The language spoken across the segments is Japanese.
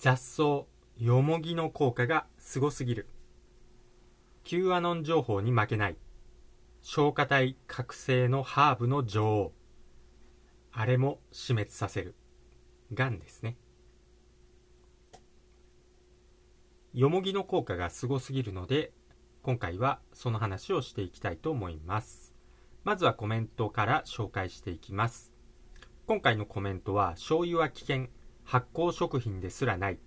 雑草よもぎの効果がすごすぎる。Q アノン情報に負けない。消化体覚醒のハーブの女王。あれも死滅させる。がんですね。よもぎの効果がすごすぎるので今回はその話をしていきたいと思います。まずはコメントから紹介していきます。今回のコメントは醤油は危険。発酵食品ですらない。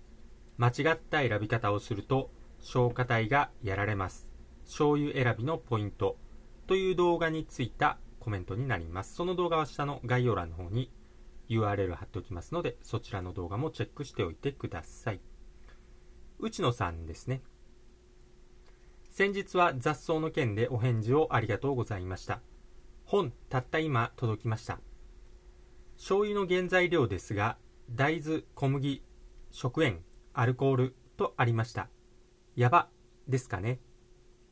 間違った選び方をすると消化体がやられます。醤油選びのポイント。という動画についたコメントになります。その動画は下の概要欄の方に URL 貼っておきますのでそちらの動画もチェックしておいてください。内野さんですね。先日は雑草の件でお返事をありがとうございました。本たった今届きました。醤油の原材料ですが大豆小麦食塩アルコールとありました。やばですかね。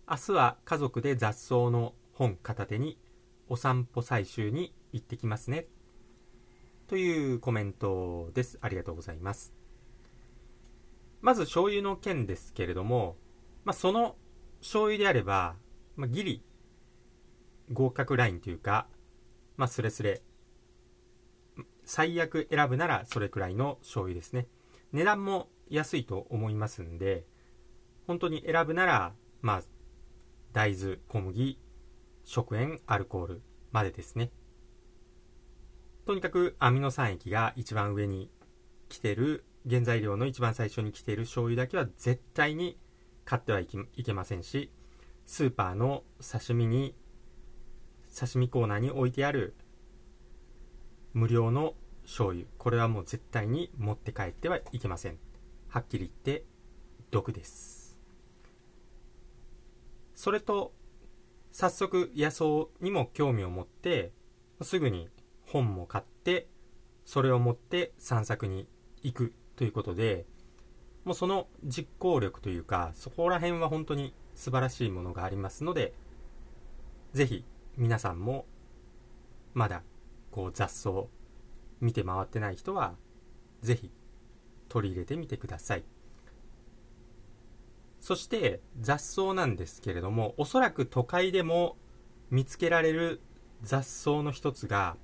明日は家族で雑草の本片手にお散歩採集に行ってきますね。というコメントです。ありがとうございます。まず醤油の件ですけれども、まあ、その醤油であれば、まあ、ギリ合格ラインというか、まあ、スレスレ。最悪選ぶならそれくらいの醤油ですね。値段も安いと思いますんで、本当に選ぶなら、まあ、大豆、小麦、食塩、アルコールまでですね。とにかくアミノ酸液が一番上に来てる、原材料の一番最初に来ている醤油だけは絶対に買ってはいけませんし、スーパーの刺身に、刺身コーナーに置いてある無料の醤油、これはもう絶対に持って帰ってはいけません。はっきり言って毒ですそれと早速野草にも興味を持ってすぐに本も買ってそれを持って散策に行くということでもうその実行力というかそこら辺は本当に素晴らしいものがありますのでぜひ皆さんもまだこう雑草見て回ってない人はぜひ取り入れてみてください。そして雑草なんですけれどもおそらく都会でも見つけられる雑草の一つが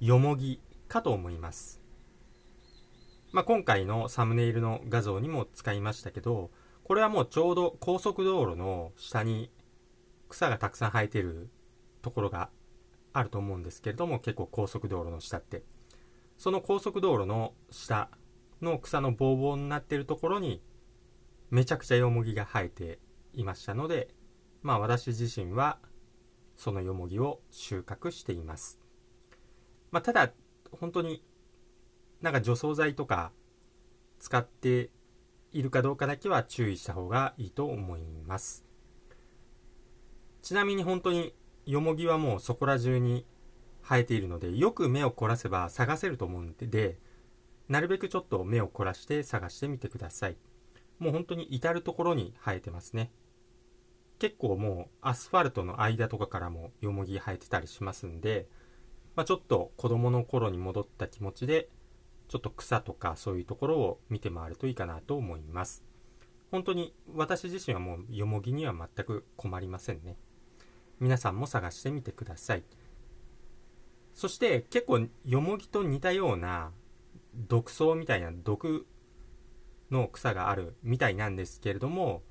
よもぎかと思います、まあ、今回のサムネイルの画像にも使いましたけどこれはもうちょうど高速道路の下に草がたくさん生えてるところがあると思うんですけれども結構高速道路の下って。その高速道路の下の草のボーボーになっているところにめちゃくちゃよもぎが生えていましたのでまあ私自身はそのよもぎを収穫しています、まあ、ただ本当になんか除草剤とか使っているかどうかだけは注意した方がいいと思います。ちなみに本当によもぎはもうそこら中に生えているのでよく目を凝らせば探せると思うんでなるべくちょっと目を凝らして探してみてください。もう本当に至る所に生えてますね。結構もうアスファルトの間とかからもよもぎ生えてたりしますんで、まあ、ちょっと子供の頃に戻った気持ちで、ちょっと草とかそういうところを見て回るといいかなと思います。本当に私自身はもうよもぎには全く困りませんね。皆さんも探してみてください。そして結構よもぎと似たような毒草みたいな毒の草があるみたいなんですけれども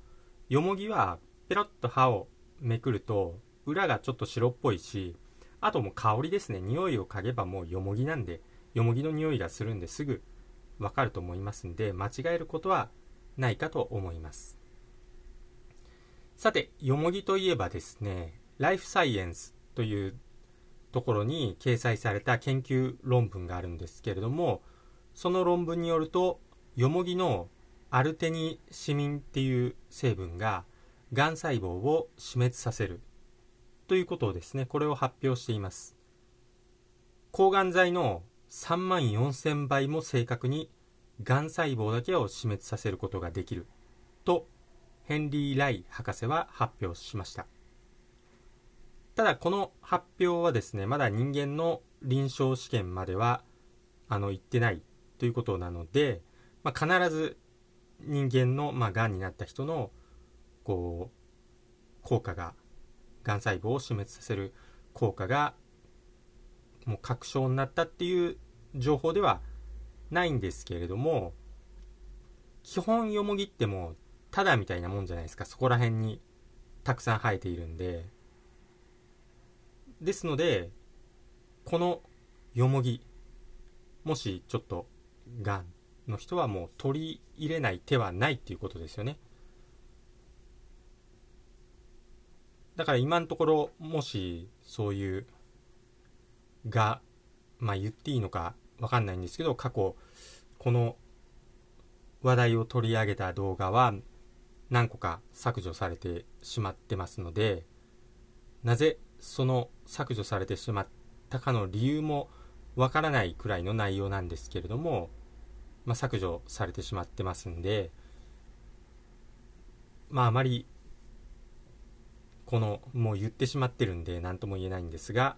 よもぎはペロッと歯をめくると裏がちょっと白っぽいしあともう香りですね匂いを嗅げばもうよもぎなんでよもぎの匂いがするんですぐわかると思いますんで間違えることはないかと思いますさてよもぎといえばですねライフサイエンスというところに掲載された研究論文があるんですけれどもその論文によるとよもぎのアルテニシミンっていう成分ががん細胞を死滅させるということをですねこれを発表しています。抗がん剤の3万4000倍も正確にがん細胞だけを死滅させることができるとヘンリー・ライ博士は発表しました。ただこの発表はですねまだ人間の臨床試験まではあの言ってないということなので、まあ、必ず人間の、まあ、がんになった人のこう効果ががん細胞を死滅させる効果がもう確証になったっていう情報ではないんですけれども基本よもぎってもただみたいなもんじゃないですか。そこら辺にたくさん生えているんで。ですのでこのよもぎもしちょっとがんの人はもう取り入れない手はないっていうことですよね。だから今のところもしそういうがまあ言っていいのかわかんないんですけど過去この話題を取り上げた動画は何個か削除されてしまってますのでなぜその削除されてしまったかの理由もわからないくらいの内容なんですけれども、まあ、削除されてしまってますんでまああまりこのもう言ってしまってるんで何とも言えないんですが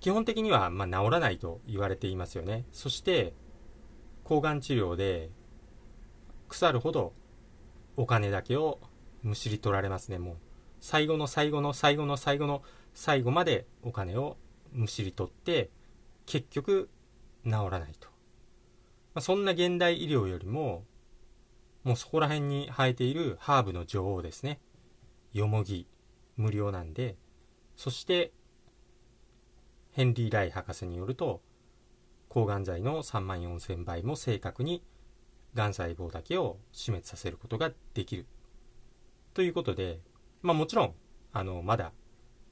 基本的にはま治らないと言われていますよね。そして抗がん治療で腐るほどお金だけをむしり取られますね。もう最後の最後の最後の最後の最後までお金をむしり取って結局治らないと、まあ、そんな現代医療よりももうそこら辺に生えているハーブの女王ですねよもぎ無料なんでそしてヘンリー・ライ博士によると抗がん剤の3万4000倍も正確にがん細胞だけを死滅させることができるということで、まあ、もちろんあのまだ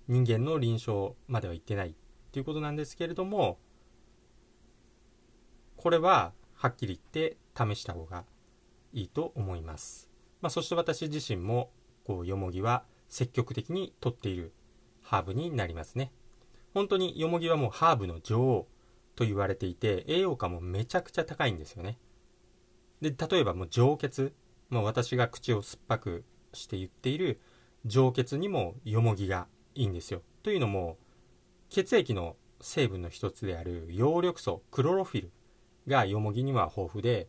人間の臨床までは行ってないということなんですけれどもこれははっきり言って試した方がいいと思います、まあ、そして私自身もこうよもぎは積極的にとっているハーブになりますね。本当によもぎはもうハーブの女王と言われていて栄養価もめちゃくちゃ高いんですよね。で例えばもう上血、まあ、私が口を酸っぱくして言っている上血にもよもぎがいいんですよ。というのも血液の成分の一つである葉緑素クロロフィルがよもぎには豊富で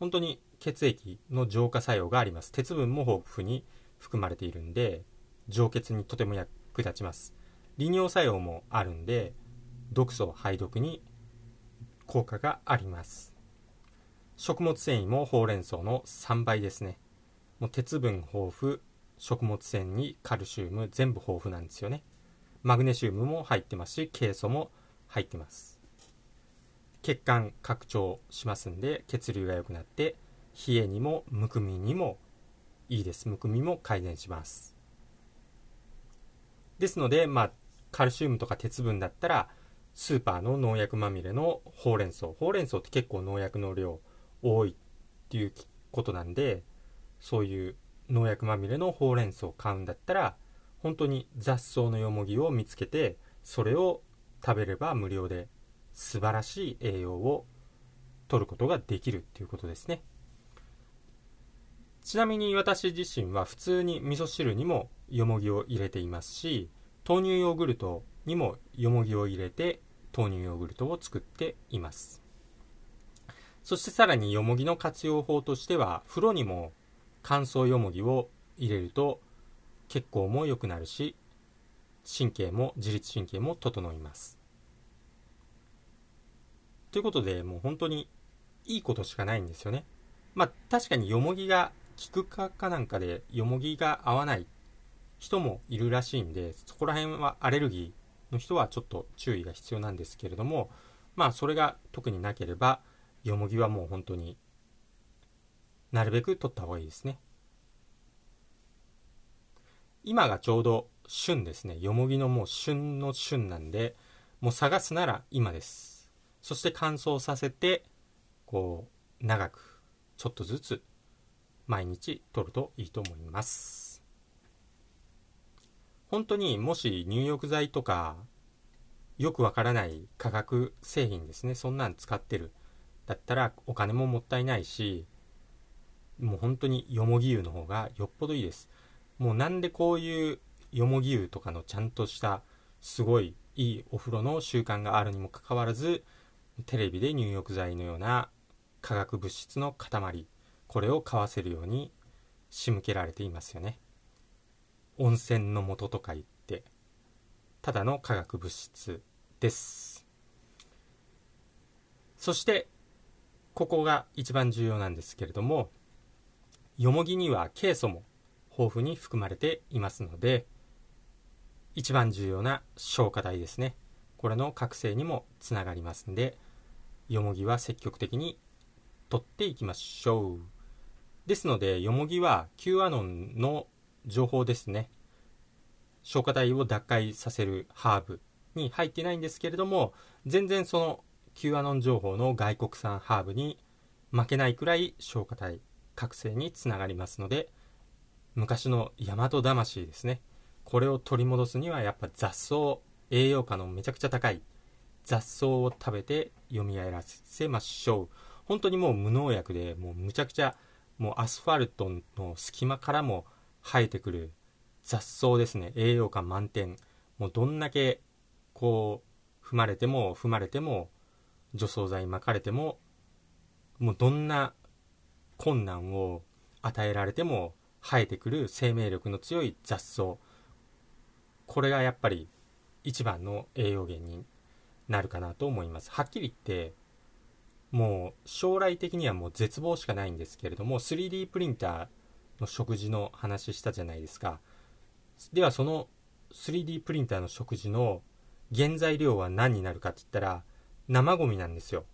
本当に血液の浄化作用があります。鉄分も豊富に含まれているんで上血にとても役立ちます。利尿作用もあるんで毒素排毒に効果があります。食物繊維もほうれん草の3倍ですね。もう鉄分豊富食物繊維にカルシウム全部豊富なんですよね。マグネシウムも入ってますしケイ素も入ってます。血管拡張しますんで血流が良くなって冷えにもむくみにもいいです。むくみも改善します。ですのでまあカルシウムとか鉄分だったらスーパーの農薬まみれのほうれん草。ほうれん草って結構農薬の量多いっていうことなんでそういう農薬まみれのほうれん草を買うんだったら本当に雑草のよもぎを見つけてそれを食べれば無料で素晴らしい栄養を取ることができるっていうことですね。ちなみに私自身は普通に味噌汁にもよもぎを入れていますし豆乳ヨーグルトにもよもぎを入れて豆乳ヨーグルトを作っています。そしてさらによもぎの活用法としては風呂にも乾燥よもぎを入れると血行も良くなるし神経も自律神経も整います。ということでもう本当にいいことしかないんですよね。まあ確かによもぎが効くかかなんかでよもぎが合わない人もいるらしいんでそこら辺はアレルギーの人はちょっと注意が必要なんですけれどもまあそれが特になければよもぎはもう本当になるべく取った方がいいですね。今がちょうど旬ですね。よもぎのもう旬の旬なんでもう探すなら今です。そして乾燥させてこう長くちょっとずつ毎日取るといいと思います。本当にもし入浴剤とかよくわからない化学製品ですね。そんなん使ってる。だったらお金ももったいないしもう本当によもぎ湯の方がよっぽどいいです。もうなんでこういうよもぎ湯とかのちゃんとしたすごいいいお風呂の習慣があるにもかかわらずテレビで入浴剤のような化学物質の塊これを買わせるように仕向けられていますよね。温泉の素とか言ってただの化学物質です。そしてここが一番重要なんですけれどもよもぎにはケイ素も豊富に含まれていますので一番重要な消化剤ですね。これの覚醒にもつながりますんでよもぎは積極的に取っていきましょう。ですのでよもぎは Q アノンの情報ですね。消化体を脱会させるハーブに入ってないんですけれども全然その Q アノン情報の外国産ハーブに負けないくらい消化体覚醒につながりますので昔の大和魂ですね。これを取り戻すにはやっぱ雑草栄養価のめちゃくちゃ高い雑草を食べて蘇らせましょう。本当にもう無農薬でもうむちゃくちゃもうアスファルトの隙間からも生えてくる雑草ですね。栄養価満点。もうどんだけこう踏まれても踏まれても除草剤巻かれてももうどんな困難を与えられても生えてくる生命力の強い雑草。これがやっぱり一番の栄養源になるかなと思います。はっきり言ってもう将来的にはもう絶望しかないんですけれども 3D プリンターの食事の話したじゃないですか。ではその 3D プリンターの食事の原材料は何になるかって言ったら生ゴミなんですよ。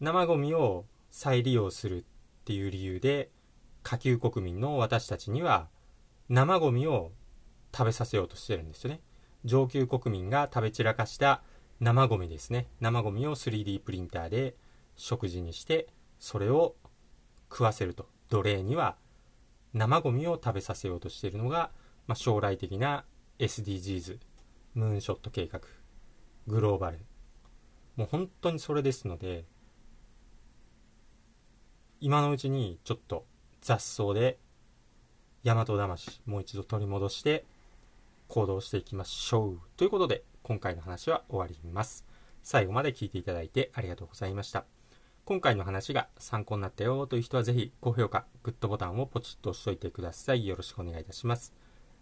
生ゴミを再利用するっていう理由で下級国民の私たちには生ゴミを食べさせようとしてるんですよね。上級国民が食べ散らかした生ゴミですね。生ゴミを 3D プリンターで食事にしてそれを食わせると奴隷には生ゴミを食べさせようとしているのが、まあ、将来的な SDGs ムーンショット計画グローバル。もう本当にそれですので今のうちにちょっと雑草で大和魂もう一度取り戻して行動していきましょうということで今回の話は終わります最後まで聞いていただいてありがとうございました今回の話が参考になったよという人はぜひ高評価、グッドボタンをポチッと押しておいてください。よろしくお願いいたします。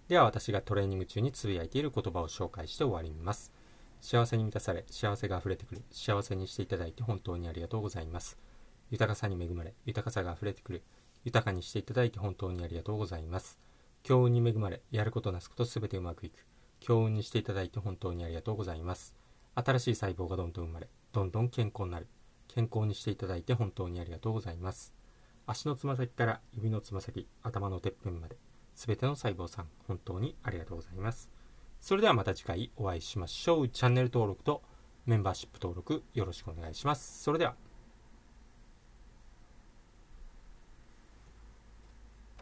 では私がトレーニング中につぶやいている言葉を紹介して終わります。幸せに満たされ、幸せが溢れてくる、幸せにしていただいて本当にありがとうございます。豊かさに恵まれ、豊かさが溢れてくる、豊かにしていただいて本当にありがとうございます。強運に恵まれ、やることなすことすべてうまくいく、強運にしていただいて本当にありがとうございます。新しい細胞がどんどん生まれ、どんどん健康になる。健康にしていただいて本当にありがとうございます。足のつま先から指のつま先、頭のてっぺんまで、すべての細胞さん、本当にありがとうございます。それではまた次回お会いしましょう。チャンネル登録とメンバーシップ登録よろしくお願いします。それでは。